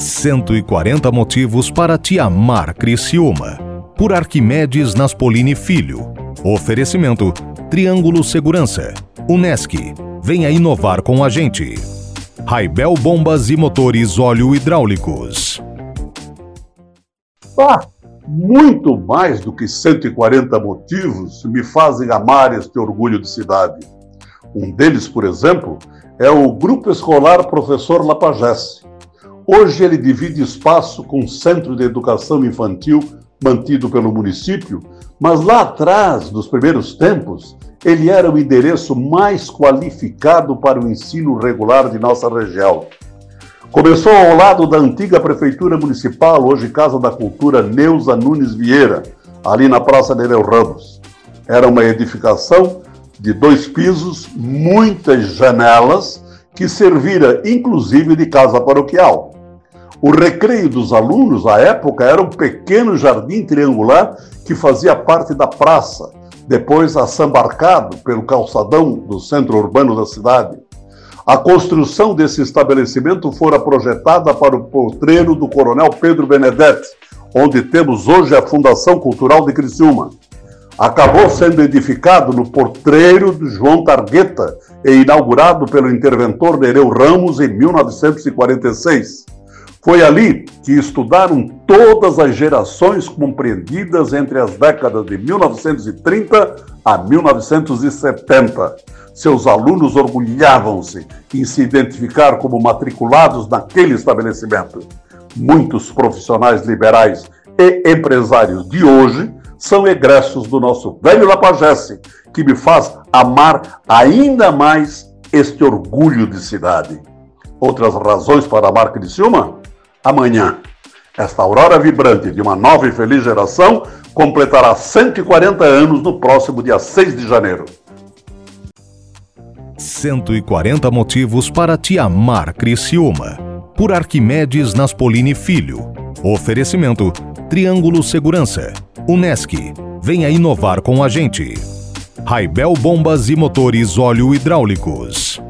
140 motivos para te amar Criciúma. Por Arquimedes Naspolini Filho. Oferecimento Triângulo Segurança. Unesc. Venha inovar com a gente. Raibel Bombas e Motores Óleo Hidráulicos. Ah, muito mais do que 140 motivos me fazem amar este orgulho de cidade. Um deles, por exemplo, é o Grupo Escolar Professor Lapagesse. Hoje ele divide espaço com o Centro de Educação Infantil mantido pelo município, mas lá atrás, nos primeiros tempos, ele era o endereço mais qualificado para o ensino regular de nossa região. Começou ao lado da antiga Prefeitura Municipal, hoje Casa da Cultura Neuza Nunes Vieira, ali na Praça Nereu Ramos. Era uma edificação de dois pisos, muitas janelas, que servira inclusive de casa paroquial. O recreio dos alunos, à época, era um pequeno jardim triangular que fazia parte da praça, depois assambarcado pelo calçadão do centro urbano da cidade. A construção desse estabelecimento fora projetada para o potreiro do Coronel Pedro Benedetti, onde temos hoje a Fundação Cultural de Criciúma. Acabou sendo edificado no portreiro de João Targueta e inaugurado pelo interventor Nereu Ramos em 1946. Foi ali que estudaram todas as gerações compreendidas entre as décadas de 1930 a 1970. Seus alunos orgulhavam-se em se identificar como matriculados naquele estabelecimento. Muitos profissionais liberais e empresários de hoje são egressos do nosso velho Lapagesse, que me faz amar ainda mais este orgulho de cidade. Outras razões para amar Criciúma? Amanhã. Esta aurora vibrante de uma nova e feliz geração completará 140 anos no próximo dia 6 de janeiro. 140 motivos para te amar Criciúma. Por Arquimedes Naspolini Filho. Oferecimento Triângulo Segurança. Unesc. Venha inovar com a gente. Raibel Bombas e Motores Óleo Hidráulicos.